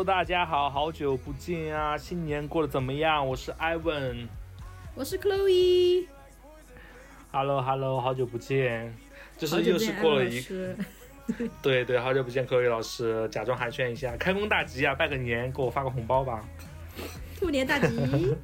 Hello，大家好，好久不见啊！新年过得怎么样？我是 Ivan。我是 Chloe，Hello，Hello，好久不见，就是又是过了一 对对，好久不见，科伟老师，假装寒暄一下，开工大吉啊，拜个年，给我发个红包吧。兔年大吉。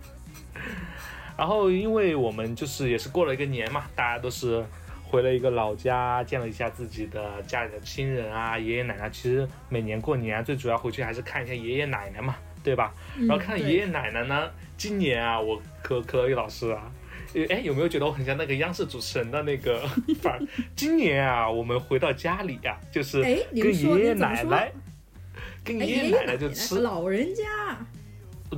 然后，因为我们就是也是过了一个年嘛，大家都是回了一个老家，见了一下自己的家里的亲人啊，爷爷奶奶。其实每年过年啊，最主要回去还是看一下爷爷奶奶嘛，对吧？然后看爷爷奶奶呢，今年啊，我科科伟老师啊。哎，有没有觉得我很像那个央视主持人的那个 范儿？今年啊，我们回到家里呀、就是跟爷爷奶奶，跟哎爷爷奶奶就吃老人家，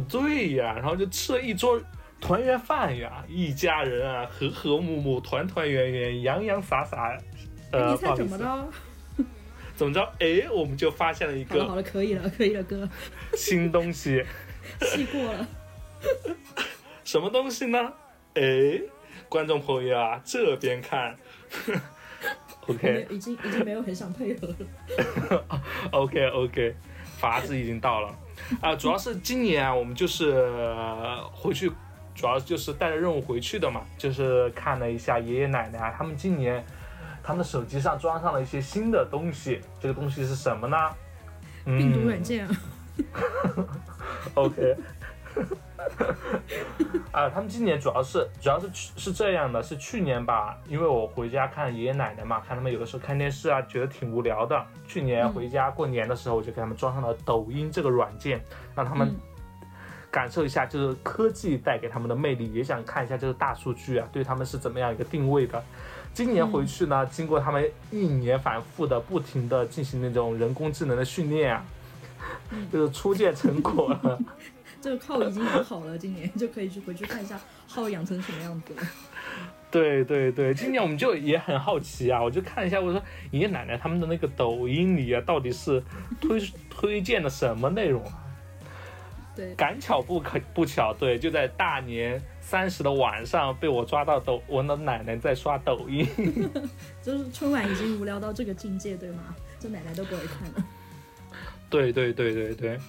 对呀，然后就吃了一桌团圆饭呀，一家人啊和和睦睦、团团圆圆、洋洋洒洒。呃，哎你猜怎么，着？怎么着？哎，我们就发现了一个好了好了，可以了，可以了，哥，新东西，气过了。什么东西呢？哎，观众朋友啊，这边看。OK 已经已经没有很想配合了。OK OK，法子已经到了啊、主要是今年啊，我们就是、呃回去，主要就是带着任务回去的嘛，就是看了一下爷爷奶奶啊，他们今年他们的手机上装上了一些新的东西，这个东西是什么呢？嗯、病毒软件啊，OK。啊，他们今年主要是主要是去是这样的，是去年吧，因为我回家看爷爷奶奶嘛，看他们有的时候看电视啊，觉得挺无聊的。去年回家过年的时候，我就给他们装上了抖音这个软件，让他们嗯感受一下就是科技带给他们的魅力，也想看一下就是大数据啊对他们是怎么样一个定位的。今年回去呢，经过他们一年反复的不停的进行那种人工智能的训练啊，就是初见成果了。这个号已经养好了，今年就可以去回去看一下号养成什么样子了。对对对，今年我们就也很好奇啊，我就看一下，我说爷爷奶奶他们的那个抖音里啊，到底是推推荐的什么内容啊？对，赶巧不可不巧，对，就在大年三十的晚上被我抓到抖，我的奶奶在刷抖音。就是春晚已经无聊到这个境界，对吗？这奶奶都不会看了。对对对对对，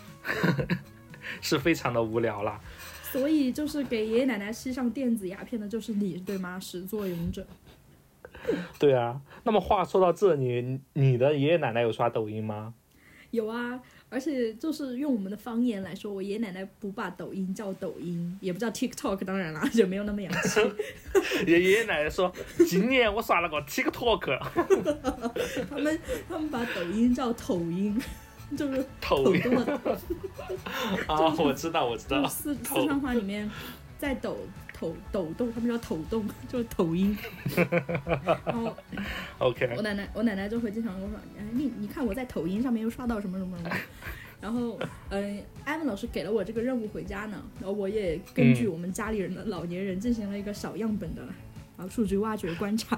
是非常的无聊啦。所以就是给爷爷奶奶吸上电子鸦片的就是你，对吗？始作俑者。对啊，那么话说到这里，你的爷爷奶奶有刷抖音吗？有啊，而且就是用我们的方言来说，我爷爷奶奶不把抖音叫抖音，也不叫 TikTok，当然啦，就没有那么洋气。爷爷奶奶说，今年我刷了个 TikTok，他们他们把抖音叫抖音，就是抖音。啊，我知道我知道，四四川话里面在抖抖抖动，他们叫抖动，就是抖音。然后 OK，我奶奶我奶奶就会经常跟我说，哎，你你看我在抖音上面又刷到什么什么什么。然后，嗯、艾文老师给了我这个任务回家呢，然后我也根据嗯我们家里人的老年人进行了一个小样本的啊数据挖掘观察，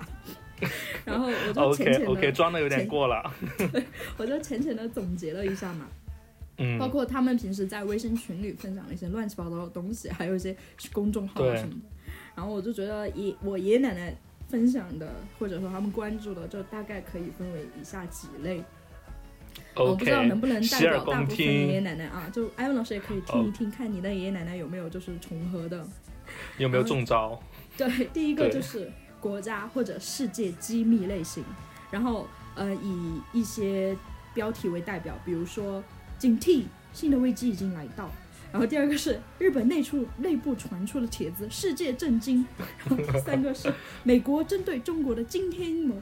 然后我就浅 OK 浅的 OK，装的有点过了。我就浅浅的总结了一下嘛，嗯，包括他们平时在微信群里分享的一些乱七八糟的东西，还有一些公众号啊什么的。然后我就觉得爷我爷爷奶奶分享的，或者说他们关注的，就大概可以分为以下几类。我不知道能不能代表大部分爷爷，奶奶啊？就艾文老师也可以听一听，看你的爷爷奶奶有没有就是重合的。有没有中招？对，第一个就是国家或者世界机密类型，然后呃以一些标题为代表，比如说警惕，新的危机已经来到。然后第二个是日本内出内部传出的帖子，世界震惊。然后第三个是美国针对中国的惊天阴谋，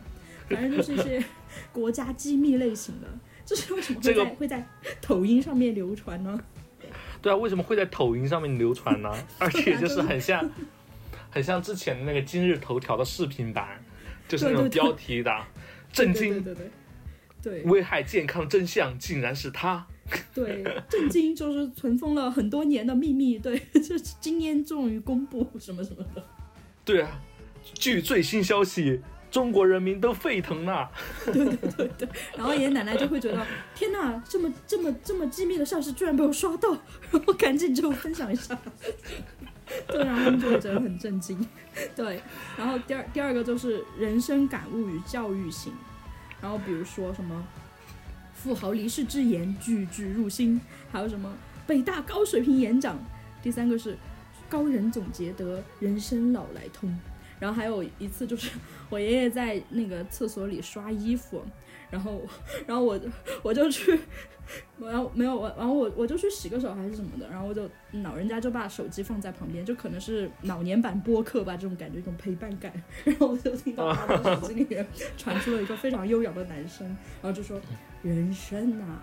反正就是一些国家机密类型的。这是为什么会这个在、会在抖音上面流传呢？对啊，为什么会在抖音上面流传呢？而且就是很像，很像之前的那个今日头条的视频版，就是那种标题的“震对对惊对对对。危害健康真相竟然是他 对，震惊就是存封了很多年的秘密，对，这是今天终于公布什么什么的，”。对啊，据最新消息，中国人民都沸腾了。对对对对然后爷爷奶奶就会觉得，天哪，这么这么这么机密的消息居然被我刷到，然后赶紧就分享一下，对，然后他们就会觉得很震惊，对，然后第二第二个就是人生感悟与教育型，然后比如说什么富豪离世之言句句入心，还有什么北大高水平演讲，第三个是高人总结得人生老来通。然后还有一次就是我爷爷在那个厕所里刷衣服，然后然后我我就去，然后没有我，然后我我就去洗个手还是什么的，然后我就老人家就把手机放在旁边，就可能是老年版播客吧，这种感觉，一种陪伴感。然后我就听到他的手机里面传出了一个非常优雅的男声，然后就说：“人生呐，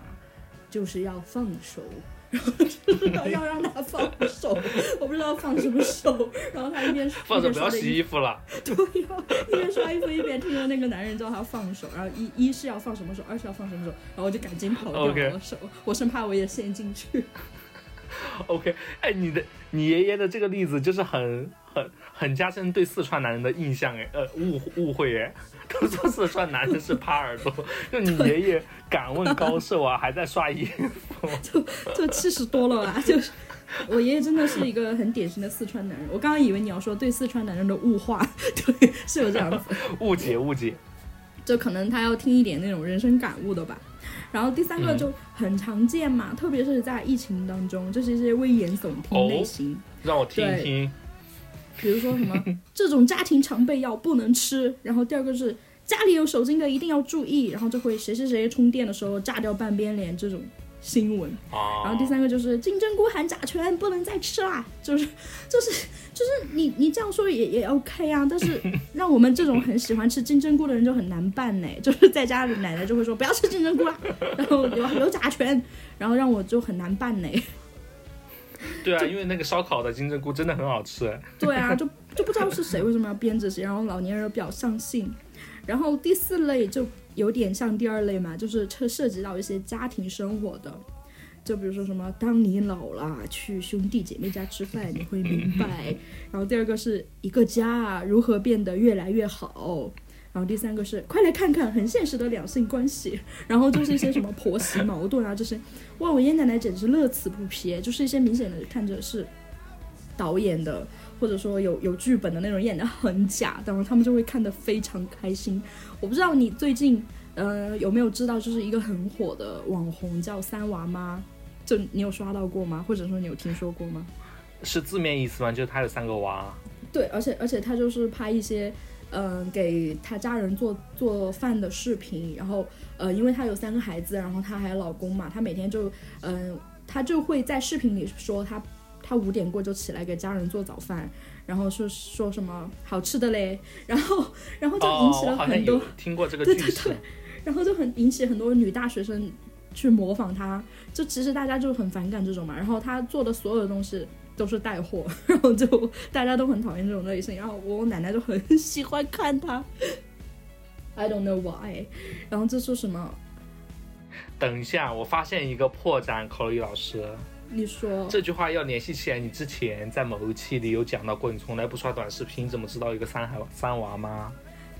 就是要放手。” 然后就是要要让他放手，我不知道放什么手。然后他一边 放着不要洗衣服了。对呀，一边刷衣服一边听着那个男人叫他放手，然后一一是要放什么手，二是要放什么手，然后我就赶紧跑掉了手我生怕我也陷进去。OK，哎，你的你爷爷的这个例子就是很很很加深对四川男人的印象哎，呃误误会哎，都说四川男人是耙耳朵，就你爷爷敢问高寿啊，还在刷衣服，就七十多了吧，就是我爷爷真的是一个很典型的四川男人。我刚刚以为你要说对四川男人的物化，对，是有这样子，误解误解。就可能他要听一点那种人生感悟的吧。然后第三个嗯就很常见嘛，特别是在疫情当中，就是一些危言耸听类型。让我听一听。比如说什么 这种家庭常备药不能吃，然后第二个是家里有手机的一定要注意，然后就会谁谁谁充电的时候炸掉半边脸这种新闻。啊，然后第三个就是金针菇含甲醛，不能再吃啦，就是就是就是你你这样说也也 OK 啊，但是让我们这种很喜欢吃金针菇的人就很难办呢，就是在家里奶奶就会说不要吃金针菇啦，然后有有甲醛，然后让我就很难办呢。对啊，因为那个烧烤的金针菇真的很好吃。对啊，就就不知道是谁为什么要编这些，然后老年人比较上信。然后第四类就有点像第二类嘛，就是涉涉及到一些家庭生活的，就比如说什么，当你老了去兄弟姐妹家吃饭，你会明白。然后第二个是一个家如何变得越来越好。然后第三个是快来看看很现实的两性关系，然后就是一些什么婆媳矛盾啊这些，哇，我爷爷奶奶简直乐此不疲，就是一些明显的看着是导演的，或者说有有剧本的那种演的很假，然后他们就会看得非常开心。我不知道你最近呃有没有知道，就是一个很火的网红叫三娃妈，就你有刷到过吗？或者说你有听说过吗？是字面意思吗？就是他有三个娃。对，而且而且他就是拍一些，嗯、给他家人做做饭的视频，然后呃，因为他有三个孩子，然后他还有老公嘛，他每天就嗯、他就会在视频里说他他五点过就起来给家人做早饭，然后说说什么好吃的嘞，然后然后就引起哦，了很多听过这个对对对。然后就很引起很多女大学生去模仿他，就其实大家就很反感这种嘛。然后他做的所有的东西都是带货，然后就大家都很讨厌这种类型。然后我奶奶就很喜欢看他，I don't know why。然后这是什么？等一下，我发现一个破绽，口语老师，你说这句话要联系起来。你之前在某一期里有讲到过，你从来不刷短视频，怎么知道一个三孩三娃吗？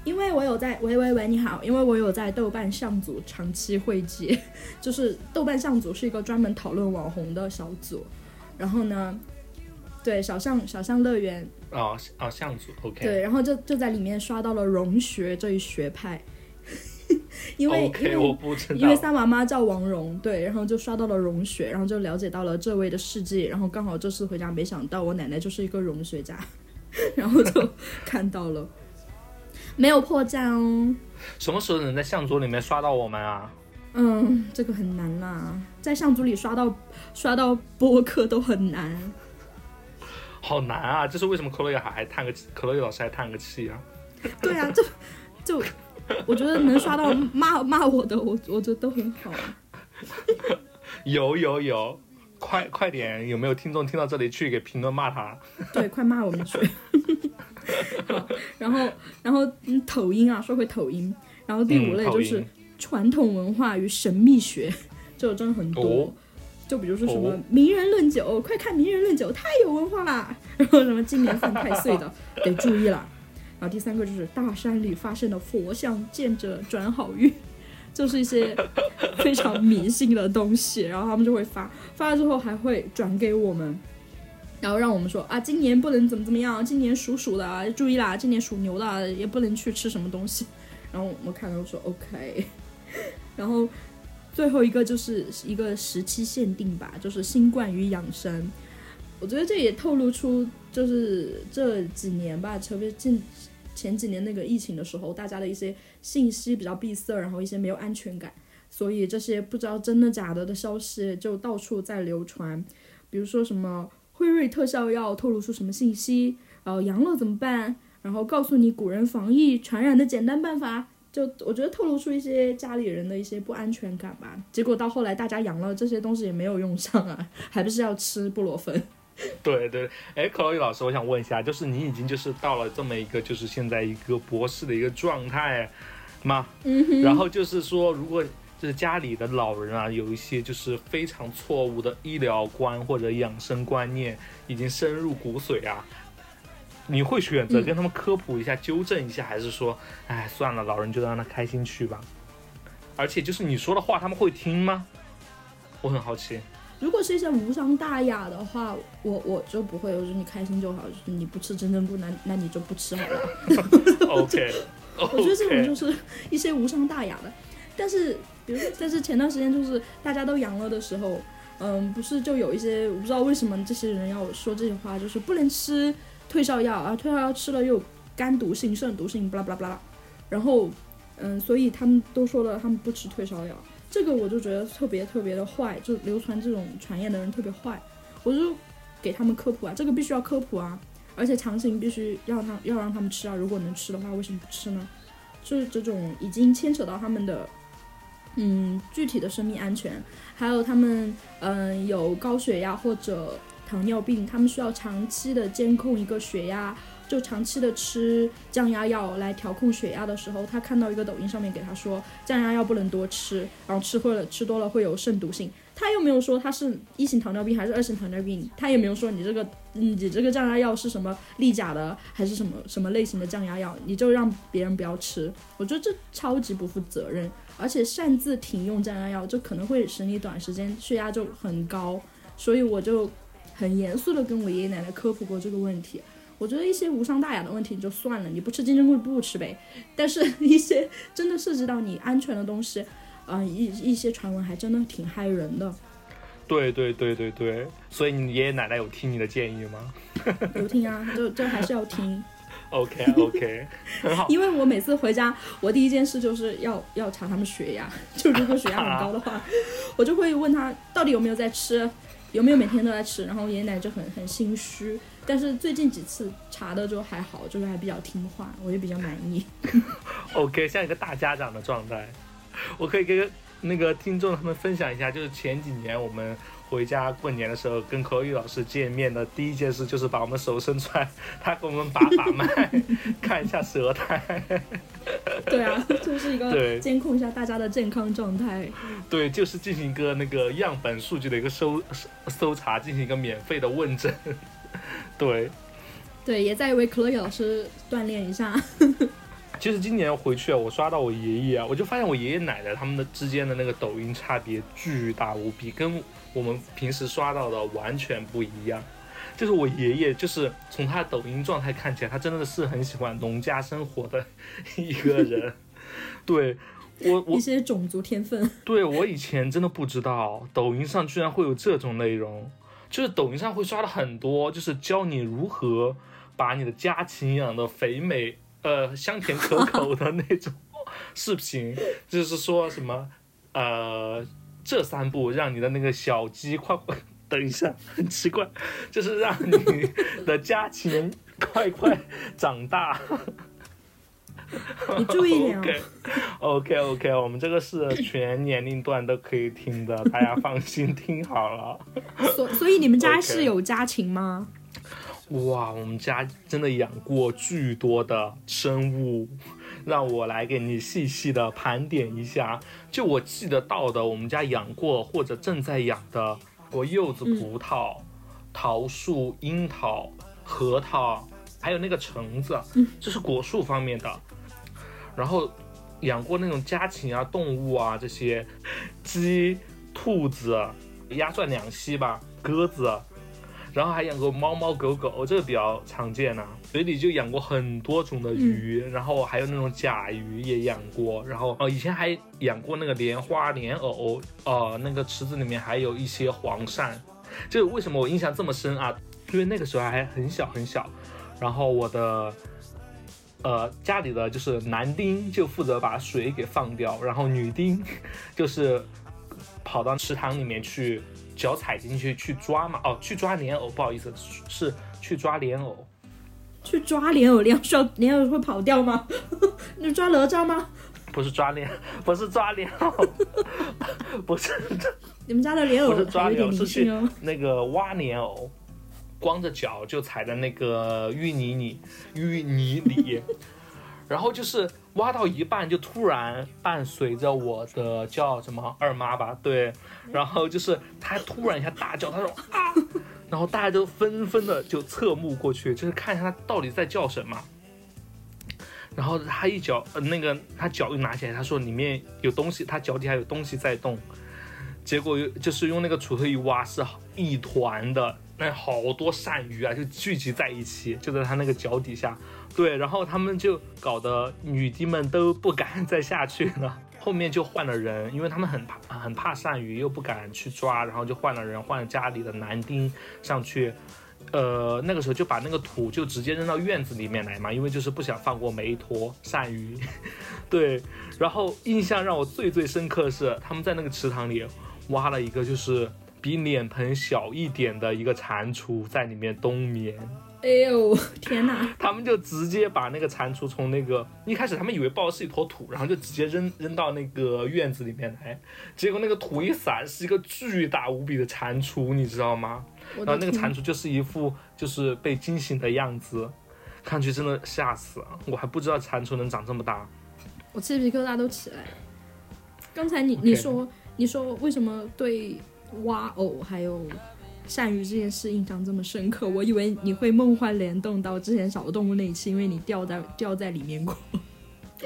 因为我有在，喂喂喂，你好，因为我有在豆瓣相组长期汇集，就是豆瓣相组是一个专门讨论网红的小组，然后呢，对小象小象乐园，哦哦，向组，OK，对，然后就就在里面刷到了融学这一学派，因为因 OK，为我不知因为。三娃妈叫王蓉，对，然后就刷到了融学，然后就了解到了这位的事迹，然后刚好这次回家，没想到我奶奶就是一个融学家，然后就 看到了，没有破绽哦。什么时候能在向组里面刷到我们啊？嗯，这个很难啦，在相组里刷到刷到播客都很难。好难啊！这是为什么可乐还还叹个气可乐老师还叹个气啊？对啊，就就我觉得能刷到骂骂我的，我我觉得都很好。有有有，快快点！有没有听众听到这里去给评论骂他？对，快骂我们去。好，然后然后嗯，抖音啊，说回抖音，然后第五类就是传统文化与神秘学，这个真的很多。哦就比如说什么哦名人论酒，快看名人论酒，太有文化啦！然后什么今年犯太岁的，得注意了。然后第三个就是大山里发现的佛像，见者转好运，就是一些非常迷信的东西。然后他们就会发，发了之后还会转给我们，然后让我们说啊，今年不能怎么怎么样，今年属鼠的啊注意啦，今年属牛的啊也不能去吃什么东西。然后我们看到说 OK，然后最后一个就是一个时期限定吧，就是新冠与养生。我觉得这也透露出，就是这几年吧，特别近前几年那个疫情的时候，大家的一些信息比较闭塞，然后一些没有安全感，所以这些不知道真的假的的消息就到处在流传。比如说什么辉瑞特效药透露出什么信息，然后阳了怎么办？然后告诉你古人防疫传染的简单办法，就我觉得透露出一些家里人的一些不安全感吧。结果到后来大家阳了，这些东西也没有用上啊，还不是要吃布洛芬。对对，哎，克洛伊老师，我想问一下，就是你已经就是到了这么一个就是现在一个博士的一个状态吗？嗯哼，然后就是说，如果就是家里的老人啊，有一些就是非常错误的医疗观或者养生观念，已经深入骨髓啊，你会选择跟他们科普一下、纠正一下，还是说，哎，算了，老人就让他开心去吧？而且就是你说的话，他们会听吗？我很好奇。如果是一些无伤大雅的话，我我就不会，我说你开心就好，就是你不吃真正不那那你就不吃好了。OK，我觉得这种就是一些无伤大雅的，但是比如说，但是前段时间就是大家都阳了的时候，嗯，不是就有一些我不知道为什么这些人要说这些话，就是不能吃退烧药啊，退烧药吃了又有肝毒性、肾毒性，巴拉巴拉巴拉，然后嗯，所以他们都说了他们不吃退烧药，这个我就觉得特别特别的坏，就流传这种传言的人特别坏，我就给他们科普啊，这个必须要科普啊，而且强行必须让他要让他们吃啊，如果能吃的话，为什么不吃呢？就是这种已经牵扯到他们的嗯具体的生命安全，还有他们嗯有高血压或者糖尿病，他们需要长期的监控一个血压，就长期的吃降压药来调控血压的时候，他看到一个抖音上面给他说降压药不能多吃，然后吃会了吃多了会有肾毒性。他又没有说他是一型糖尿病还是二型糖尿病，他也没有说你这个你这个降压药是什么利甲的还是什么什么类型的降压药，你就让别人不要吃。我觉得这超级不负责任，而且擅自停用降压药，就可能会使你短时间血压就很高。所以我就很严肃的跟我爷爷奶奶科普过这个问题。我觉得一些无伤大雅的问题你就算了，你不吃金针菇不吃呗。但是一些真的涉及到你安全的东西，啊、一一些传闻还真的挺害人的。对对对对对，所以你爷爷奶奶有听你的建议吗 有听啊，就就还是要听，？OK OK，很好。因为我每次回家，我第一件事就是要要查他们血压，就如果血压很高的话，我就会问他到底有没有在吃，有没有每天都在吃，然后爷爷奶奶就很很心虚。但是最近几次查的就还好，就是还比较听话，我也比较满意。OK，像一个大家长的状态，我可以跟那个听众他们分享一下，就是前几年我们回家过年的时候，跟口语老师见面的第一件事就是把我们手伸出来，他给我们把把脉，看一下舌苔。对啊，就是一对个监控一下大家的健康状态。对，就是进行一个那个样本数据的一个搜搜搜查，进行一个免费的问诊。对，对，也在为 Chloe 老师锻炼一下。其实今年回去啊，我刷到我爷爷啊，我就发现我爷爷奶奶他们的之间的那个抖音差别巨大无比，跟我们平时刷到的完全不一样。就是我爷爷，就是从他的抖音状态看起来，他真的是很喜欢农家生活的一个人。对我，我一些种族天分，对我以前真的不知道，抖音上居然会有这种内容，就是抖音上会刷的很多，就是教你如何把你的家禽养的肥美、呃香甜可口的那种视频，就是说什么呃这三步让你的那个小鸡快。等一下，很奇怪，就是让你的家禽快快长大。你注意点哦。OK OK OK，我们这个是全年龄段都可以听的，大家放心听好了。所所以你们家是有家禽吗？哇，我们家真的养过巨多的生物，让我来给你细细的盘点一下。就我记得到的，我们家养过或者正在养的，过柚子、葡萄、桃树、樱桃、核桃，还有那个橙子，这是果树方面的。然后养过那种家禽啊、动物啊这些，鸡、兔子、鸭、鹳两栖吧，鸽子，然后还养过猫猫狗狗，这个比较常见呐、水里就养过很多种的鱼，然后还有那种甲鱼也养过，然后呃以前还养过那个莲花、莲藕，呃那个池子里面还有一些黄鳝。这为什么我印象这么深啊？因为那个时候还很小很小，然后我的呃家里的就是男丁就负责把水给放掉，然后女丁 就是跑到池塘里面去脚踩进去去抓嘛，哦，去抓莲藕，不好意思，是去抓莲藕。去抓莲藕，莲藕需要莲藕会跑掉吗？你抓哪吒吗？不是抓莲，不是抓莲藕，不是你们家的莲藕不是抓莲藕。那个挖莲藕，光着脚就踩在那个淤泥里，淤泥里，然后就是挖到一半，就突然伴随着我的叫什么二妈吧，对，然后就是她突然一下大叫，她说啊，然后大家都纷纷的就侧目过去，就是看一下她到底在叫什么。然后她一脚，呃，那个她脚一拿起来，她说里面有东西，她脚底下有东西在动。结果就是用那个锄头一挖，是一团的，那好多鳝鱼啊，就聚集在一起，就在他那个脚底下。对，然后他们就搞得女帝们都不敢再下去了。后面就换了人，因为他们很怕很怕鳝鱼，又不敢去抓，然后就换了人，换了家里的男丁上去。呃，那个时候就把那个土就直接扔到院子里面来嘛，因为就是不想放过每一坨鳝鱼。对，然后印象让我最最深刻的是，他们在那个池塘里挖了一个就是比脸盆小一点的一个蟾蜍在里面冬眠。哎呦，天哪！他们就直接把那个蟾蜍从那个一开始他们以为抱的是一坨土，然后就直接扔扔到那个院子里面来，结果那个土一散，是一个巨大无比的蟾蜍，你知道吗？然后那个蟾蜍就是一副就是被惊醒的样子，看上去真的吓死了，我还不知道蟾蜍能长这么大。我鸡皮疙瘩都起来了。刚才你你说你说为什么对挖偶还有鳝鱼这件事印象这么深刻？我以为你会梦幻联动到之前小动物那一期，因为你掉在掉在里面过。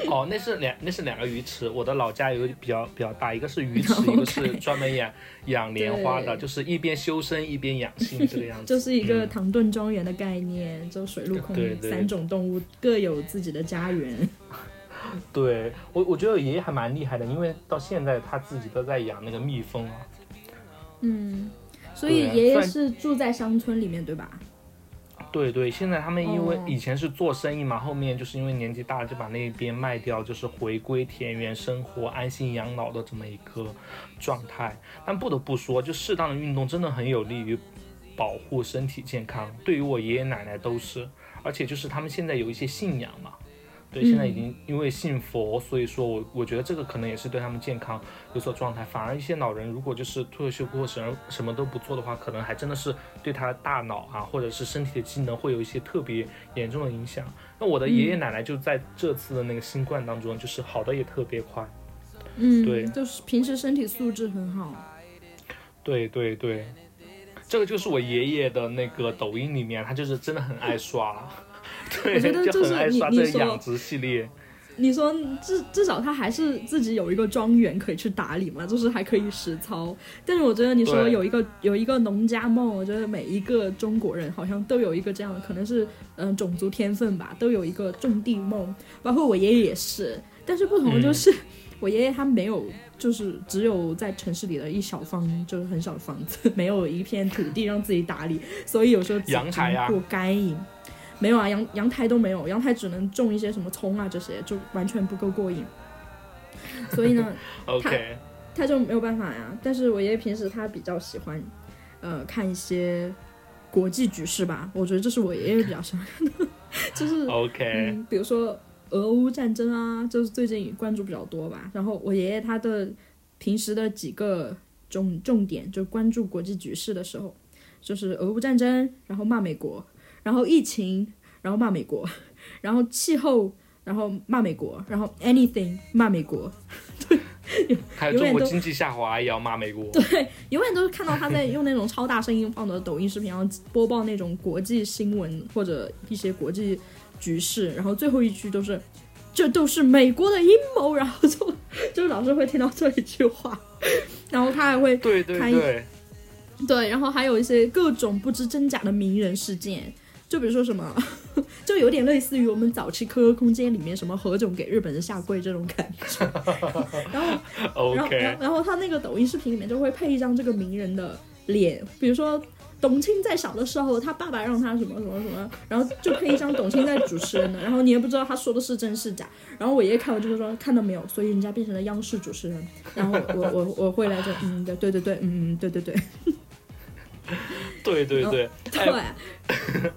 哦，那是两那是两个鱼池，我的老家有比较比较大，一个是鱼池，一个是专门养养莲花的，就是一边修身一边养性这个样子。就是一个嗯唐顿庄园的概念，就水陆空三种动物各有自己的家园。对我，我觉得我爷爷还蛮厉害的，因为到现在他自己都在养那个蜜蜂啊。嗯，所以爷爷是住在乡村里面，对吧？对对，现在他们因为哦以前是做生意嘛，后面就是因为年纪大了，就把那边卖掉，就是回归田园生活、安心养老的这么一个状态。但不得不说，就适当的运动真的很有利于保护身体健康。对于我爷爷奶奶都是，而且就是他们现在有一些信仰嘛。对，现在已经因为信佛，所以说我我觉得这个可能也是对他们健康有所状态。反而一些老人如果就是退休过后什么什么都不做的话，可能还真的是对他的大脑啊，或者是身体的机能会有一些特别严重的影响。那我的爷爷奶奶就在这次的那个新冠当中，就是好的也特别快。嗯，对就是平时身体素质很好。对对对，这个就是我爷爷的那个抖音里面，他就是真的很爱刷，对，我觉得就是你你说养殖系列。你说至至少他还是自己有一个庄园可以去打理嘛，就是还可以实操。但是我觉得你说有一个有一个农家梦，我觉得每一个中国人好像都有一个这样的，可能是嗯、呃种族天分吧，都有一个种地梦。包括我爷爷也是，但是不同的就是、我爷爷他没有，就是只有在城市里的一小方，就是很小的房子，没有一片土地让自己打理，所以有时候只阳台啊过干瘾。没有啊，阳阳台都没有，阳台只能种一些什么葱啊这些，就完全不够过瘾。所以呢，OK，他就没有办法呀。但是我爷爷平时他比较喜欢，呃，看一些国际局势吧。我觉得这是我爷爷比较喜欢看的，就是、OK，嗯，比如说俄乌战争啊，就是最近关注比较多吧。然后我爷爷他的平时的几个重重点，就关注国际局势的时候，就是俄乌战争，然后骂美国，然后疫情，然后骂美国，然后气候，然后骂美国，然后 anything 骂美国，还有永远都中国经济下滑也要骂美国。对，永远都是看到他在用那种超大声音放的抖音视频，然后播报那种国际新闻或者一些国际局势，然后最后一句都是“这都是美国的阴谋”，然后就 就老是会听到这一句话，然后他还会对对对，对，然后还有一些各种不知真假的名人事件，就比如说什么，就有点类似于我们早期 QQ 空间里面什么何炅给日本人下跪这种感觉。然后，然后，然后，然后他那个抖音视频里面就会配一张这个名人的脸，比如说。董卿在小的时候，他爸爸让他什么什么什么，然后就配一张董卿在主持人的，然后你也不知道他说的是真是假。然后我爷爷看完就会说看到没有，所以人家变成了央视主持人。然后我我我会来就嗯对对对对嗯对对对 对对 对，哎对，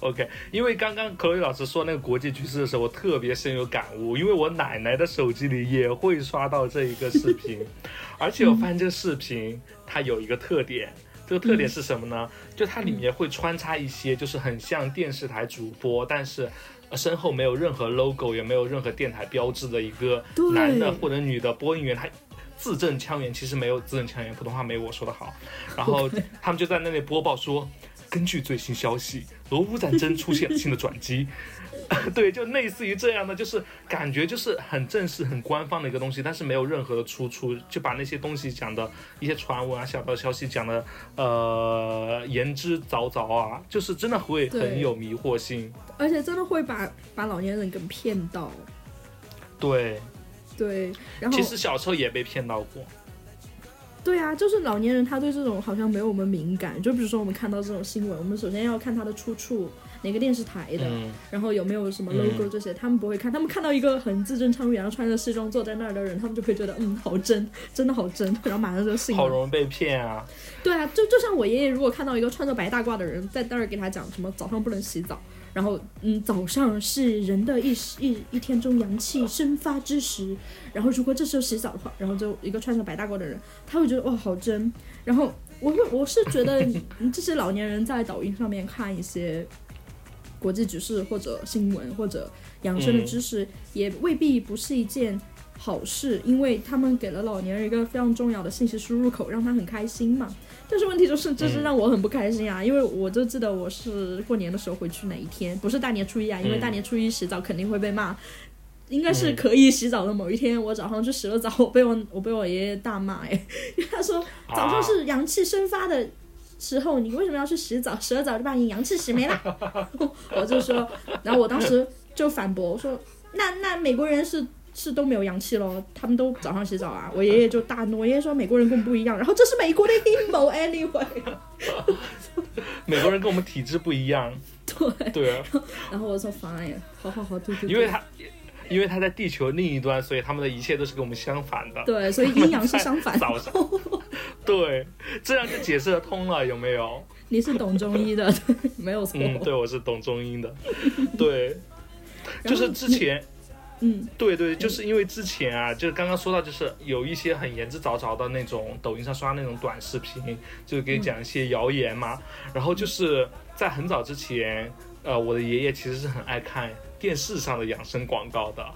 OK，因为刚刚可伟老师说那个国际局势的时候，我特别深有感悟，因为我奶奶的手机里也会刷到这一个视频，而且我发现这个视频它有一个特点，这个特点是什么呢？就它里面会穿插一些就是很像电视台主播，但是。呃身后没有任何 logo，也没有任何电台标志的一个男的或者女的播音员，他字正腔圆，其实没有字正腔圆，普通话没我说的好。然后 他们就在那里播报说，根据最新消息，俄乌战争出现了新的转机。对，就类似于这样的，就是感觉就是很正式、很官方的一个东西，但是没有任何的出处，就把那些东西讲的一些传闻啊、小道消息讲的呃言之凿凿啊，就是真的会很有迷惑性。而且真的会把把老年人给骗到。对，对，然后其实小时候也被骗到过。对啊，就是老年人他对这种好像没有我们敏感。就比如说我们看到这种新闻，我们首先要看他的出处，哪个电视台的，嗯，然后有没有什么嗯 logo 这些，他们不会看。他们看到一个很字正腔圆，然后穿着西装坐在那儿的人，他们就会觉得嗯好真，真的好真，然后马上就信了。好容易被骗啊。对啊，就就像我爷爷如果看到一个穿着白大褂的人在那儿给他讲什么早上不能洗澡。然后，嗯，早上是人的一时一一天中阳气生发之时。然后，如果这时候洗澡的话，然后就一个穿着白大褂的人，他会觉得哇好真。然后，我会我是觉得嗯这些老年人在抖音上面看一些国际局势或者新闻或者养生的知识，也未必不是一件好事，因为他们给了老年人一个非常重要的信息输入口，让他很开心嘛。但是问题就是，这是让我很不开心啊，因为我就记得我是过年的时候回去哪一天，不是大年初一啊，因为嗯大年初一洗澡肯定会被骂。应该是可以洗澡的某一天，我早上去洗了澡，我被我我被我爷爷大骂哎，因为他说早上是阳气生发的时候，你为什么要去洗澡？洗了澡就把你阳气洗没了。我就说，然后我当时就反驳我说，那那美国人是是都没有阳气咯，他们都早上洗澡啊。我爷爷就大怒，我爷爷说美国人跟我们不一样，然后这是美国的阴谋，anyway。美国人跟我们体质不一样。对，对啊，然后我说 fine，好好好，对对对，因为他因为他在地球另一端，所以他们的一切都是跟我们相反的。对，所以阴阳是相反。早上，对，这样就解释得通了，有没有？你是懂中医的，对，没有错。嗯，对，我是懂中医的，对，就是之前，嗯，对对，就是因为之前啊，就是刚刚说到，就是有一些很言之凿凿的那种抖音上刷那种短视频，就是给你讲一些谣言嘛。然后就是在很早之前，呃，我的爷爷其实是很爱看电视上的养生广告的。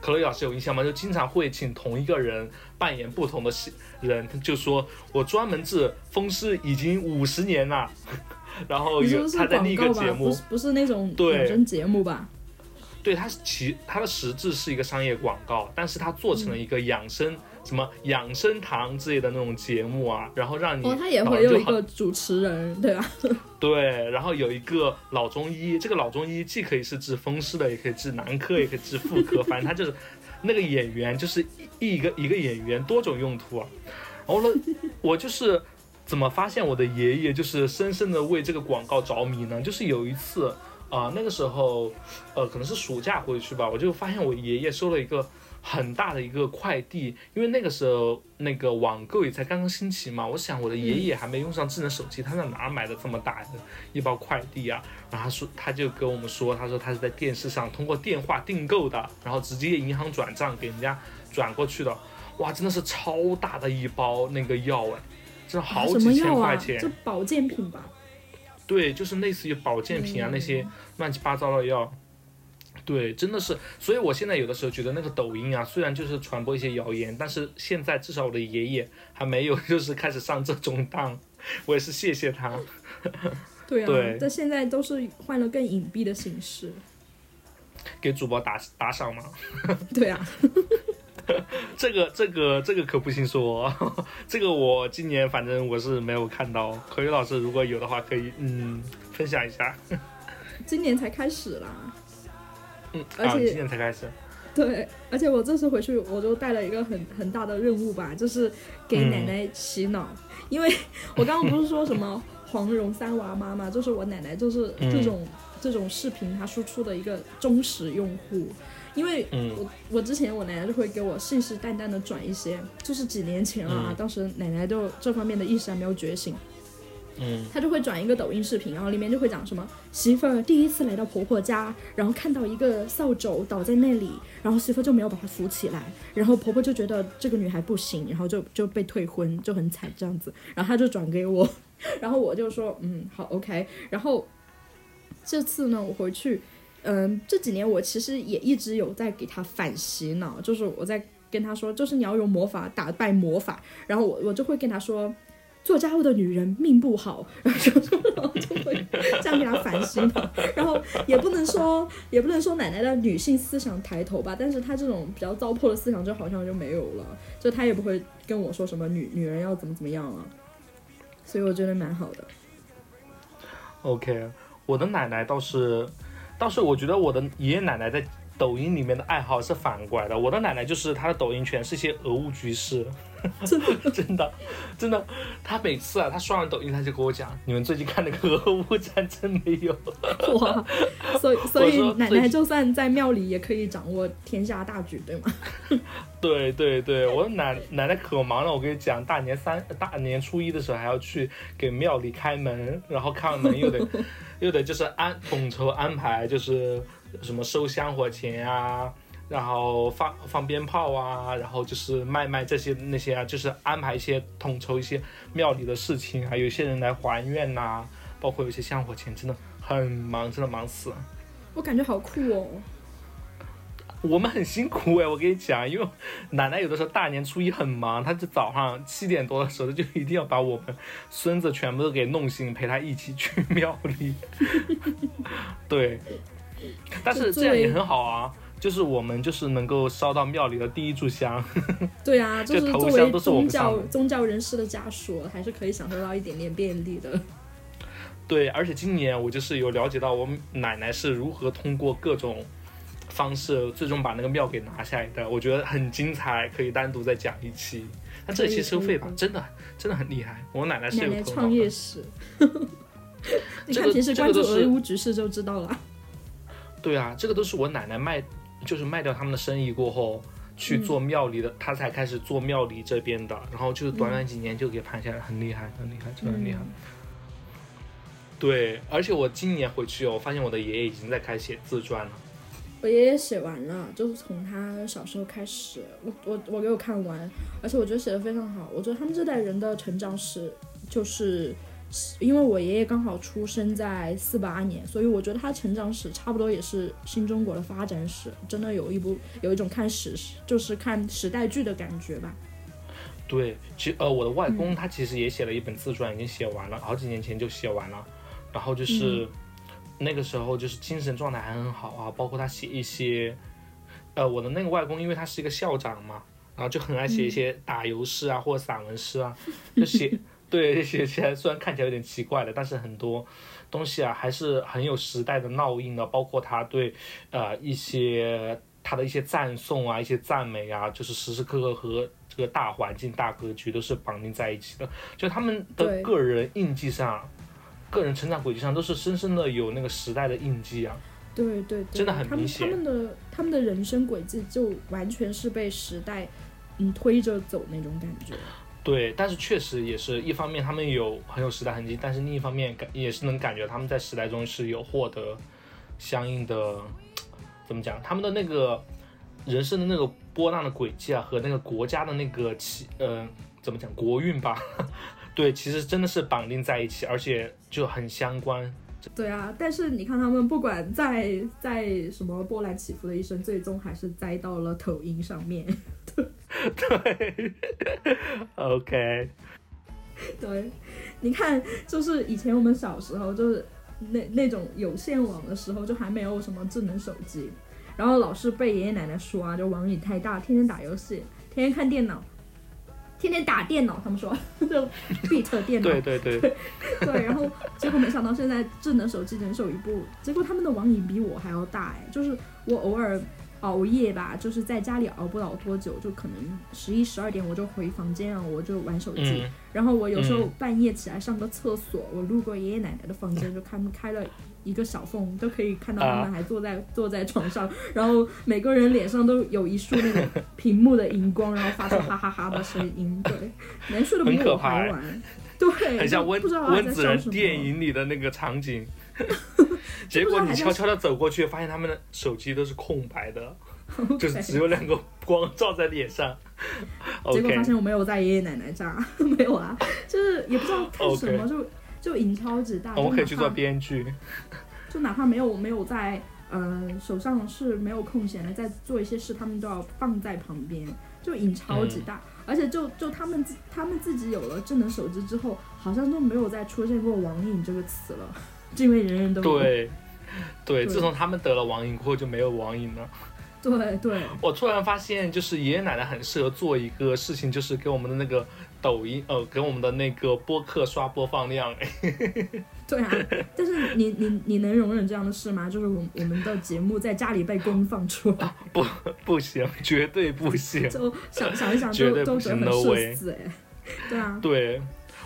可乐老师有印象吗？就经常会请同一个人扮演不同的戏人，就说我专门治风湿已经五十年了。然后有他在另一个？节目不是不是那种对养生节目吧？对，它是其它的实质是一个商业广告，但是它做成了一个养生、什么养生堂之类的那种节目啊，然后让你哦，他也会有一个主持人，对吧？对，然后有一个老中医，这个老中医既可以是治风湿的，也可以治男科，也可以治妇科，反正他就是那个演员，就是一一个一个演员多种用途啊。然后呢，我就是怎么发现我的爷爷就是深深的为这个广告着迷呢？就是有一次啊、那个时候呃可能是暑假回去吧，我就发现我爷爷收了一个。很大的一个快递，因为那个时候那个网购也才刚刚兴起嘛，我想我的爷爷还没用上智能手机，他在哪儿买的这么大的一包快递啊？然后他说，他就跟我们说，他说他是在电视上通过电话订购的，然后直接银行转账给人家转过去的，哇，真的是超大的一包那个药哎，真的好几千？块钱，这保健品吧？对，就是类似于保健品啊、嗯那些乱七八糟的药。对，真的是，所以我现在有的时候觉得那个抖音啊，虽然就是传播一些谣言，但是现在至少我的爷爷还没有 就是开始上这种当，我也是谢谢他。对啊，对但现在都是换了更隐蔽的形式。给主播打打赏吗。对啊，这个这个这个可不行说，这个我今年反正我是没有看到。口语老师如果有的话，可以嗯分享一下。今年才开始啦。嗯，啊，而且今年才开始。对，而且我这次回去，我就带了一个很很大的任务吧，就是给奶奶洗脑，因为我刚刚不是说什么黄蓉三娃妈嘛，就是我奶奶就是嗯这种、这种视频她输出的一个忠实用户，因为嗯。我我之前我奶奶就会给我信誓旦旦的转一些，就是几年前了啊，嗯。当时奶奶就这方面的意识还没有觉醒，嗯。他就会转一个抖音视频，然后里面就会讲什么媳妇儿第一次来到婆婆家，然后看到一个扫帚倒在那里，然后媳妇就没有把它扶起来，然后婆婆就觉得这个女孩不行，然后就就被退婚，就很惨这样子，然后她就转给我，然后我就说嗯好 OK，然后这次呢我回去，嗯这几年我其实也一直有在给他反洗脑，就是我在跟他说，就是你要用魔法打败魔法，然后我我就会跟他说。做家务的女人命不好，然 后就然后就会这样给他反洗脑，然后也不能说也不能说奶奶的女性思想抬头吧，但是她这种比较糟粕的思想就好像就没有了，就她也不会跟我说什么女女人要怎么怎么样了，所以我觉得蛮好的。，OK，我的奶奶倒是，当时我觉得我的爷爷奶奶在抖音里面的爱好是反过来的。我的奶奶就是她的抖音全是一些俄乌局势，真的，真的真的，她每次啊，她刷完抖音，她就跟我讲，你们最近看那个俄乌战争没有？哇，所以 所以奶奶就算在庙里也可以掌握天下大局，对吗？对对对，我的奶奶奶可忙了，我跟你讲，大年三大年初一的时候还要去给庙里开门，然后开完门又得又得就是安统筹安排，就是什么收香火钱啊，然后放放鞭炮啊，然后就是卖卖这些那些啊，就是安排一些统筹一些庙里的事情啊，有些人来还愿呐、包括有些香火钱，真的很忙，真的忙死了。我感觉好酷哦。我们很辛苦哎，我跟你讲，因为奶奶有的时候大年初一很忙，她就早上七点多的时候就一定要把我们孙子全部都给弄醒，陪她一起去庙里。对，但是这样也很好啊，就是我们就是能够烧到庙里的第一炷香。对啊，就是作为宗教宗教人士的家属，还是可以享受到一点点便利的。对，而且今年我就是有了解到我奶奶是如何通过各种方式最终把那个庙给拿下来的，我觉得很精彩，可以单独再讲一期。那这期收费吧真的真的很厉害，我奶奶是有创业。史，你 这个看平时关注俄乌局势就知道了。对啊，这个都是我奶奶卖，就是卖掉他们的生意过后。去做庙里的，她才开始做庙里这边的，然后就是短短几年就给盘下来，很厉害，很厉害，真的很厉害。嗯对，而且我今年回去哦，我发现我的爷爷已经在开始写自传了。我爷爷写完了，就是从他小时候开始，我我我给我看完，而且我觉得写的非常好。我觉得他们这代人的成长史，就是因为我爷爷刚好出生在四八年，所以我觉得他成长史差不多也是新中国的发展史，真的有一部有一种看史就是看时代剧的感觉吧。对，其实呃，我的外嗯公他其实也写了一本自传，已经写完了，好几年前就写完了。然后嗯就是、那个时候就是精神状态还很好啊，包括他写一些，呃，我的那个外公因为他是一个校长嘛，然后就很爱写一些打油诗啊、或者散文诗啊，就写对写起来虽然看起来有点奇怪的，但是很多东西啊还是很有时代的烙印的，包括他对呃一些他的一些赞颂啊、一些赞美啊，就是时时刻刻和这个大环境、大格局都是绑定在一起的。就他们的个人印记上、个人成长轨迹上，都是深深的有那个时代的印记啊。对对对，真的很他们明显他们的他们的人生轨迹就完全是被时代嗯推着走那种感觉。对，但是确实也是一方面，他们有很有时代痕迹，但是另一方面感也是能感觉他们在时代中是有获得相应的，怎么讲，他们的那个人生的那个波浪的轨迹啊，和那个国家的那个起，呃，怎么讲，国运吧，对，其实真的是绑定在一起，而且就很相关。对啊，但是你看他们不管在在什么波澜起伏的一生，最终还是栽到了抖音上面。对 OK，对，你看，就是以前我们小时候，就是那那种有线网的时候，就还没有什么智能手机，然然后老是被爷爷奶奶说啊，就网瘾太大，天天打游戏，天天看电脑，天天打电脑，他们说 就 beat 电脑，对对对，对，然后结果没想到现在智能手机人手一部，结果他们的网瘾比我还要大哎，就是我偶尔熬夜吧，就是在家里熬不了多久，就可能十一十二点我就回房间啊，我就玩手机，嗯然后我有时候嗯半夜起来上个厕所，我路过爷爷奶奶的房间，就看开了。一个小缝都可以看到他啊们还坐在、坐在床上，然后每个人脸上都有一束那种屏幕的荧光，然后发出哈哈哈的声音，对，连睡得比我还晚，对，很像温不知道他温子仁在笑什么电影里的那个场景。结果你悄悄的走过去，发现他们的手机都是空白的，就是只有两个光照在脸上。结果发现我没有在爷爷奶奶家，没有啊，就是也不知道看什么就就瘾超级大，我们可以去做编剧。就哪怕没有没有在呃手上是没有空闲的，在做一些事，他们都要放在旁边，就瘾超级大。而且就就他们自他们自己有了智能手机之后，好像都没有再出现过网瘾这个词了，就因为人人都有。对，对，自从他们得了网瘾过后就没有网瘾了。对对我突然发现，就是爷爷奶奶很适合做一个事情，就是给我们的那个抖音，呃，给我们的那个播客刷播放量。对啊！但是你你你能容忍这样的事吗？就是我我们的节目在家里被公放出来，不，不行，绝对不行。就想想一想绝就都觉得很社死哎。对啊，对，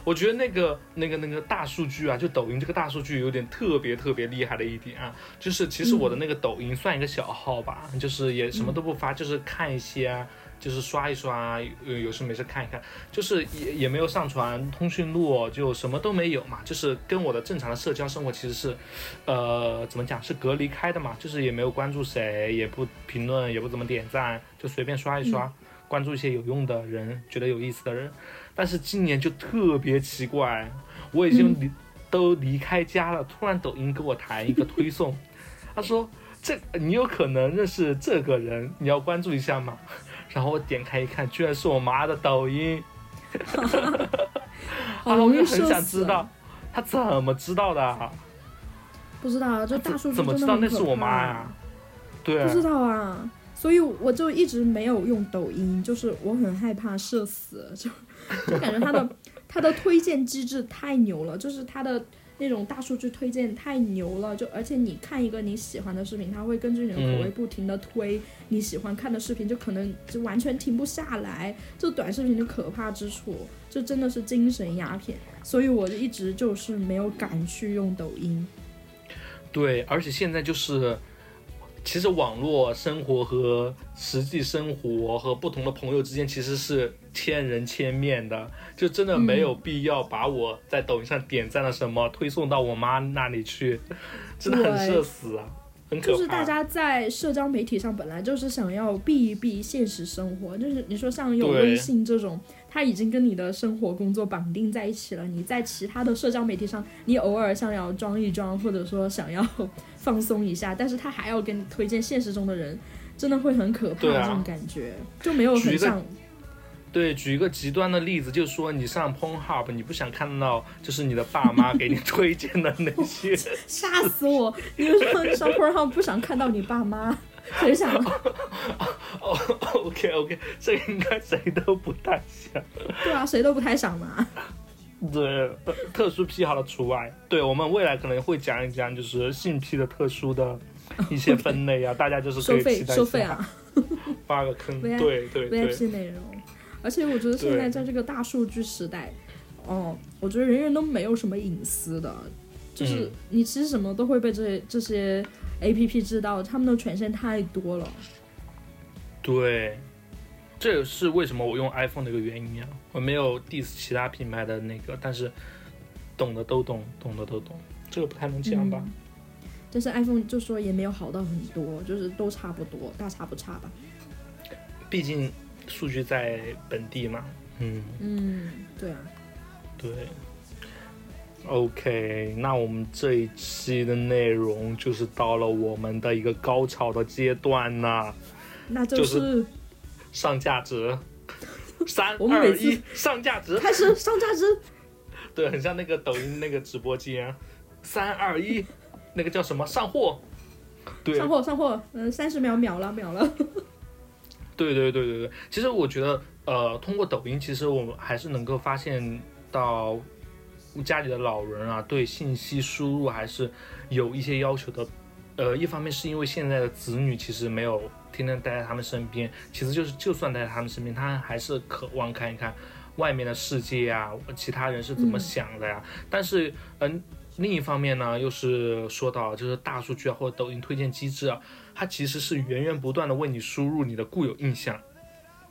我觉得那个那个那个大数据啊，就抖音这个大数据有点特别特别厉害的一点啊，就是其实我的那个抖音算一个小号吧，就是也什么都不发，就是看一些啊。就是刷一刷，有有事没事看一看，就是也也没有上传通讯录，就什么都没有嘛，就是跟我的正常的社交生活其实是，呃，怎么讲是隔离开的嘛，就是也没有关注谁，也不评论，也不怎么点赞，就随便刷一刷，关注一些有用的人，觉得有意思的人。但是今年就特别奇怪，我已经离、都离开家了，突然抖音给我弹一个推送，他说这你有可能认识这个人，你要关注一下吗？然后我点开一看，居然是我妈的抖音，好容易然后我就很想知道他怎么知道的啊，不知道啊，这大数据怎么知道那是我妈呀？对。不知道啊，所以我就一直没有用抖音，就是我很害怕社死，就就感觉它的它的推荐机制太牛了，就是它的那种大数据推荐太牛了，就而且你看一个你喜欢的视频，它会根据你的口味嗯不停的推你喜欢看的视频，就可能就完全停不下来，就短视频的可怕之处，就真的是精神鸦片，所以我就一直就是没有敢去用抖音。对，而且现在就是，其实网络生活和实际生活和不同的朋友之间其实是千人千面的，就真的没有必要把我在抖音上点赞了什么推送到我妈那里去，真的很社死啊，很可怕。就是大家在社交媒体上本来就是想要避一避现实生活，就是你说像有微信这种，它已经跟你的生活工作绑定在一起了。你在其他的社交媒体上，你偶尔想要装一装，或者说想要放松一下，但是他还要给你推荐现实中的人，真的会很可怕。啊这种感觉就没有很像。对，举一个极端的例子，就是说你上 Pornhub，你不想看到就是你的爸妈给你 推荐的那些，吓死我！你就说你上 p o r n 不想看到你爸妈，谁想？哦，OK OK，这个应该谁都不太想。对啊，谁都不太想嘛。对，特特殊癖好的除外。对我们未来可能会讲一讲，就是性癖的特殊的一些分类啊，大家就是可收费以期待一下，收费啊！挖个坑。对对对，VIP 内容。而且我觉得现在在这个大数据时代，哦，我觉得人人都没有什么隐私的，就是嗯你其实什么都会被这这些 A P P 知道，他们的权限太多了。对，这也是为什么我用 iPhone 的一个原因啊。我没有 diss 其他品牌的那个，但是懂的都懂，懂的都懂，这个不太能讲吧？嗯但是 iPhone 就说也没有好到很多，就是都差不多，大差不差吧。毕竟数据在本地嘛。嗯，嗯，对啊，对。OK，那我们这一期的内容就是到了我们的一个高潮的阶段呢、那就就是是上价值，三二一，上价值，开始上价值。对，很像那个抖音那个直播间，三二一，那个叫什么上货？对上货上货，嗯、三十秒秒了秒了。对对对对对，其实我觉得，呃，通过抖音，其实我们还是能够发现到家里的老人啊，对信息输入还是有一些要求的。呃，一方面是因为现在的子女其实没有天天待在他们身边，其实就是就算待在他们身边，他还是渴望看一看外面的世界啊，其他人是怎么嗯想的呀。但是，嗯、另一方面呢，又是说到就是大数据啊，或者抖音推荐机制啊，它其实是源源不断的为你输入你的固有印象。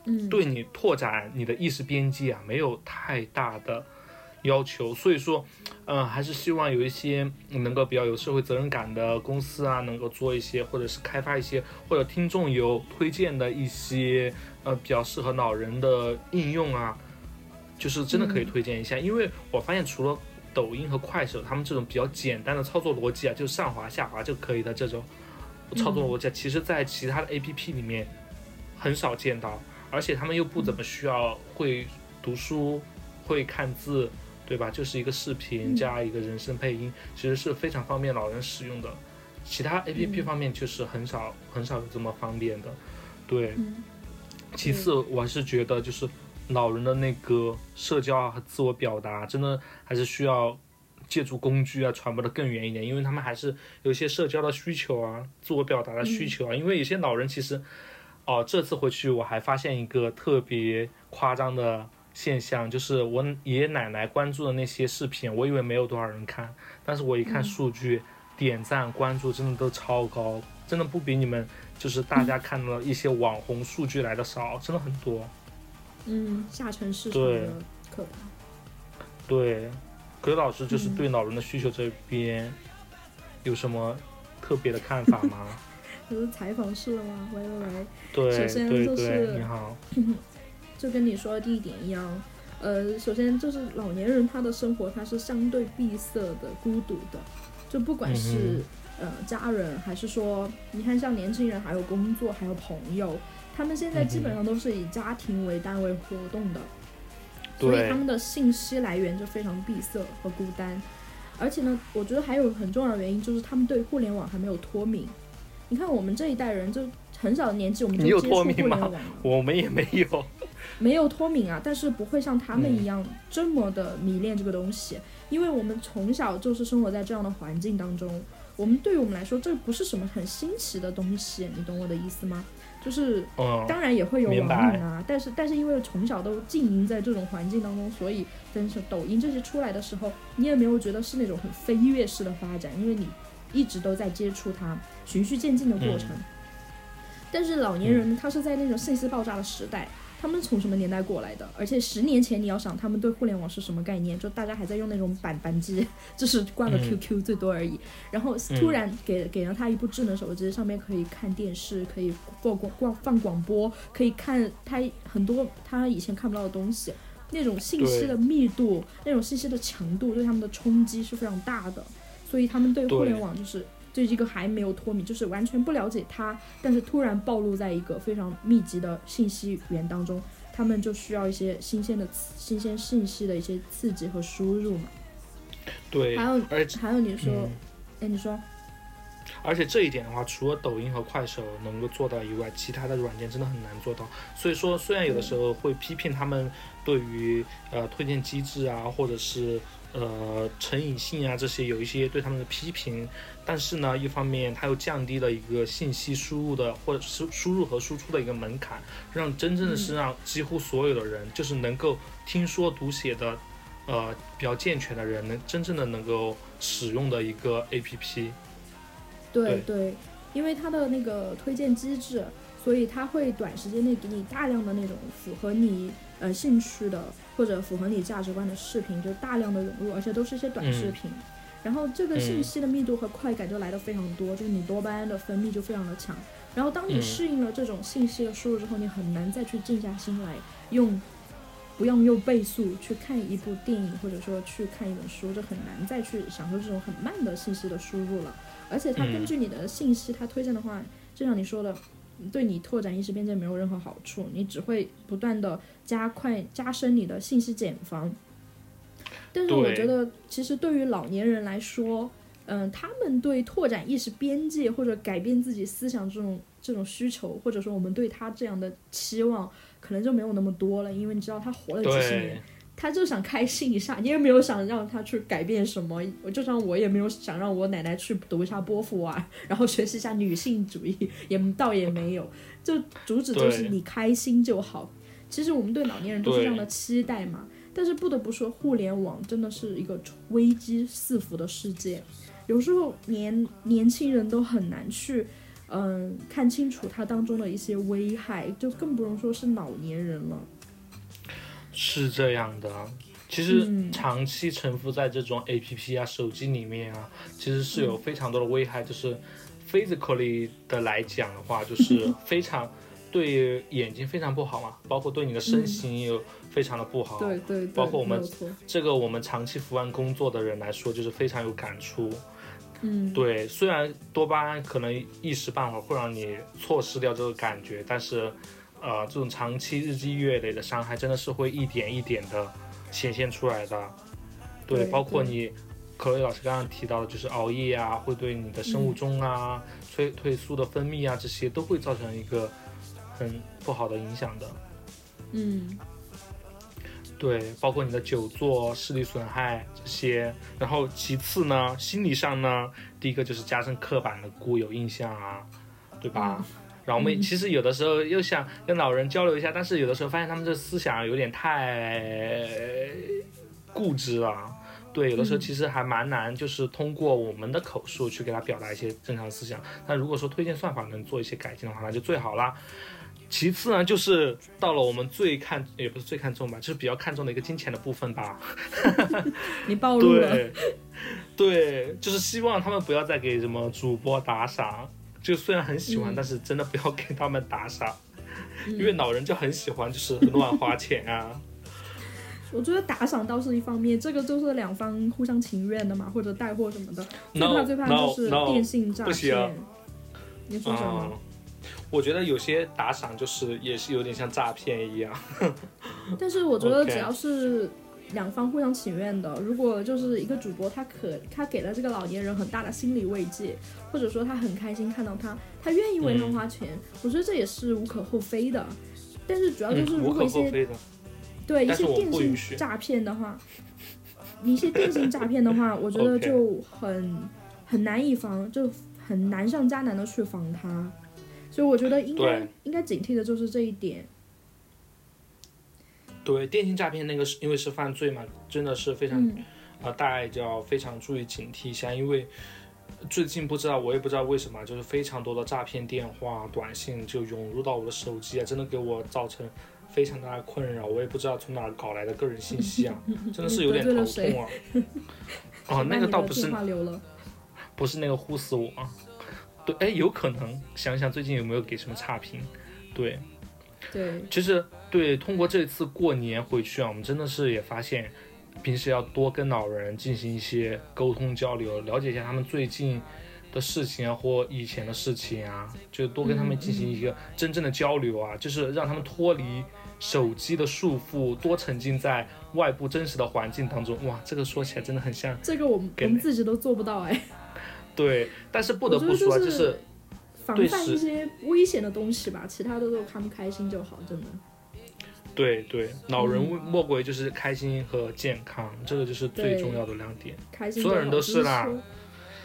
嗯，对你拓展你的意识边界啊，没有太大的要求，所以说，嗯、还是希望有一些能够比较有社会责任感的公司啊，能够做一些，或者是开发一些，或者听众有推荐的一些，呃，比较适合老人的应用啊，就是真的可以嗯。推荐一下，因为我发现除了抖音和快手，他们这种比较简单的操作逻辑啊，就上滑下滑就可以的这种操作逻辑啊，其实在其他的 APP 里面很少见到。而且他们又不怎么需要会读书、会看字，对吧？就是一个视频嗯加一个人声配音，其实是非常方便老人使用的。其他 A P P 嗯方面就是很少很少有这么方便的，对。嗯其次，我还是觉得就是老人的那个社交啊和自我表达，真的还是需要借助工具啊传播的更远一点，因为他们还是有一些社交的需求啊，自我表达的需求啊。因为有些老人其实，哦，这次回去我还发现一个特别夸张的现象，就是我爷爷奶奶关注的那些视频，我以为没有多少人看，但是我一看嗯数据，点赞关注真的都超高，真的不比你们就是大家看到的一些网红数据来的少，真的很多。嗯，下沉市场的可怕。对，葛老师就是嗯。对老人的需求这边有什么特别的看法吗？这是采访式了吗？喂喂喂，对首先就是你好，就跟你说的第一点一样，呃，首先就是老年人他的生活他是相对闭塞的、孤独的，就不管是、呃家人还是说，你看像年轻人还有工作还有朋友，他们现在基本上都是以家庭为单位活动的，所以他们的信息来源就非常闭塞和孤单。而且呢，我觉得还有很重要的原因就是他们对互联网还没有脱敏。你看我们这一代人就很小的年纪我们就接触互联网了。我们也没有，没有脱敏啊，但是不会像他们嗯一样这么的迷恋这个东西，因为我们从小就是生活在这样的环境当中，我们对于我们来说这不是什么很新奇的东西，你懂我的意思吗？就是嗯，当然也会有网瘾啊，但是但是因为从小都浸淫在这种环境当中，所以真是抖音这些出来的时候，你也没有觉得是那种很飞跃式的发展，因为你一直都在接触它，循序渐进的过程。但是老年人，他是在那种信息爆炸的时代，他们从什么年代过来的？而且十年前你要想他们对互联网是什么概念，就大家还在用那种板板机，就是挂个嗯 QQ 最多而已。然后突然给给了他一部智能手机，上面可以看电视，可以播广广放广播，可以看他很多他以前看不到的东西。那种信息的密度，那种信息的强度，对他们的冲击是非常大的。所以他们对互联网就是对这个还没有脱敏，就是完全不了解它，但是突然暴露在一个非常密集的信息源当中，他们就需要一些新鲜的新鲜信息的一些刺激和输入嘛。对，还有而且还有你说，嗯哎、你说，而且这一点的话，除了抖音和快手能够做到以外，其他的软件真的很难做到。所以说，虽然有的时候会批评他们对于呃推荐机制啊，或者是呃成瘾性啊这些有一些对他们的批评，但是呢，一方面它又降低了一个信息输入的或者是输入和输出的一个门槛，让真正的是让几乎所有的人，就是能够听说读写的。呃，比较健全的人能真正的能够使用的一个 APP，对对，因为它的那个推荐机制，所以它会短时间内给你大量的那种符合你呃兴趣的或者符合你价值观的视频，就大量的涌入，而且都是一些短视频。然后这个信息的密度和快感就来的非常多，就是你多巴胺的分泌就非常的强。然后当你嗯适应了这种信息的输入之后，你很难再去静下心来用。不用用倍速去看一部电影，或者说去看一本书，就很难再去享受这种很慢的信息的输入了。而且它嗯根据你的信息，它推荐的话，就像你说的，对你拓展意识边界没有任何好处，你只会不断的加快、加深你的信息茧房。但是我觉得，其实对于老年人来说，嗯，他们对拓展意识边界或者改变自己思想这种这种需求，或者说我们对他这样的期望，可能就没有那么多了，因为你知道他活了几十年对，他就想开心一下，你也没有想让他去改变什么。我就像我也没有想让我奶奶去读一下波伏娃，然后学习一下女性主义，也倒也没有，就主旨就是你开心就好。其实我们对老年人都是这样的期待嘛，但是不得不说，互联网真的是一个危机四伏的世界，有时候年年轻人都很难去。嗯，看清楚它当中的一些危害，就更不用说是老年人了。是这样的。其实嗯长期沉浮在这种 A P P 啊、手机里面啊，其实是有非常多的危害。就是 physically 的来讲的话，就 是非常对眼睛非常不好嘛，包括对你的身形也有非常的不好。对对对，包括我们这个我们长期伏案工作的人来说，就是非常有感触。嗯，对，虽然多巴胺可能一时半会儿会让你错失掉这个感觉，但是，呃，这种长期日积月累的伤害真的是会一点一点的显现出来的。对，对包括你，可瑞老师刚刚提到的，就是熬夜啊，会对你的生物钟啊、催褪素的分泌啊，这些都会造成一个很不好的影响的。嗯对，包括你的久坐、视力损害这些。然后其次呢，心理上呢，第一个就是加深刻板的固有印象啊，对吧？然后我们嗯其实有的时候又想跟老人交流一下，但是有的时候发现他们这思想有点太固执了。对，有的时候嗯其实还蛮难，就是通过我们的口述去给他表达一些正常思想。那如果说推荐算法能做一些改进的话，那就最好啦。其次呢，就是到了我们最看，也不是最看重吧，就是比较看重的一个金钱的部分吧。你暴露了，对，对，就是希望他们不要再给什么主播打赏。就虽然很喜欢，嗯但是真的不要给他们打赏，嗯因为老人就很喜欢，就是乱花钱啊。我觉得打赏倒是一方面，这个就是两方互相情愿的嘛，或者带货什么的。最怕最怕就是电信诈骗。你说什么？嗯，我觉得有些打赏就是也是有点像诈骗一样。但是我觉得只要是两方互相情愿的，如果就是一个主播他可他给了这个老年人很大的心理慰藉，或者说他很开心看到他，他愿意为他嗯花钱，我觉得这也是无可厚非的。但是主要就是如果一些。对一些电信诈骗的话，一些电信诈骗的话，我觉得就很很难以防，就很难上加难的去防他。所以我觉得应该应该警惕的就是这一点。对，电信诈骗那个是因为是犯罪嘛，真的是非常嗯呃，大家就要非常注意警惕一下，因为最近不知道我也不知道为什么，就是非常多的诈骗电话、短信就涌入到我的手机啊，真的给我造成非常大的困扰。我也不知道从哪儿搞来的个人信息啊，真的是有点头痛啊。哦，那个倒不是。不是那个呼死我，对，哎，有可能想想最近有没有给什么差评，对。对，其实对，通过这次过年回去啊，我们真的是也发现，平时要多跟老人进行一些沟通交流，了解一下他们最近的事情啊，或以前的事情啊，就多跟他们进行一个真正的交流啊，就是让他们脱离手机的束缚，多沉浸在外部真实的环境当中。哇，这个说起来真的很像这个我们我们自己都做不到哎。对，但是不得得不说就是防范一些危险的东西吧，其他的都看不开心就好，真的。对对，老人嗯莫过于就是开心和健康，这个就是最重要的两点。开心所有人都是啦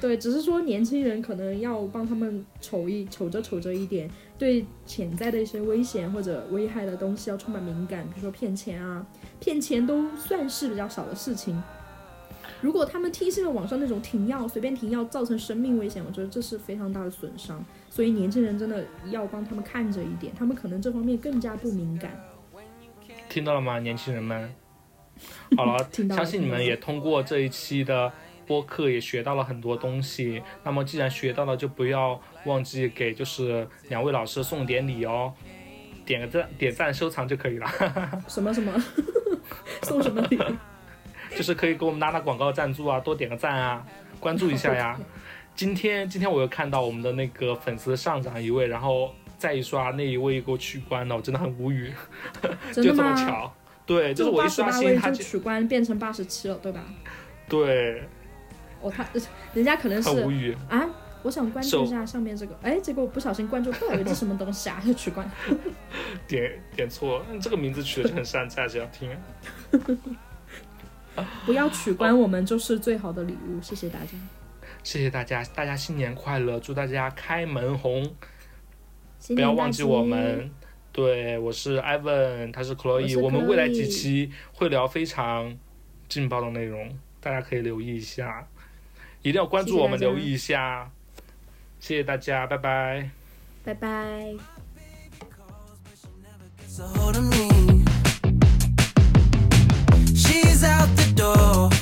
对，只是说年轻人可能要帮他们瞅一瞅着瞅着一点，对潜在的一些危险或者危害的东西要充满敏感，比如说骗钱啊，骗钱都算是比较少的事情。如果他们听信了网上那种停药，随便停药造成生命危险，我觉得这是非常大的损伤。所以年轻人真的要帮他们看着一点，他们可能这方面更加不敏感。听到了吗，年轻人们？好了，了相信你们也通过这一期的播客也学到了很多东西。那么既然学到了，就不要忘记给就是两位老师送点礼哦，点个赞、点赞、收藏就可以了，什么什么 送什么礼？就是可以给我们拉拉广告赞助啊，多点个赞啊，关注一下呀。今天今天我又看到我们的那个粉丝上涨一位，然后再一刷那一位给我取关了，我真的很无语，就这么？巧。对，就是我一刷新他就取关变成八十七了，对吧？对，哦，他人家可能是很无语。啊，我想关注一下上面这个，哎，结果我不小心关注到，以为这什么东西啊，就取关。点点错，嗯这个名字取的就很山寨，这样听。不要取关我们就是最好的礼物谢谢大家。谢谢大家大家新年快乐祝大家开门红。不要忘记我们。对我是 ivan 他是 chloe 我们未来几期会聊非常劲爆的内容大家可以留意一下一定要关注我们留意一下。谢谢大家拜拜。拜拜。Shesout oh.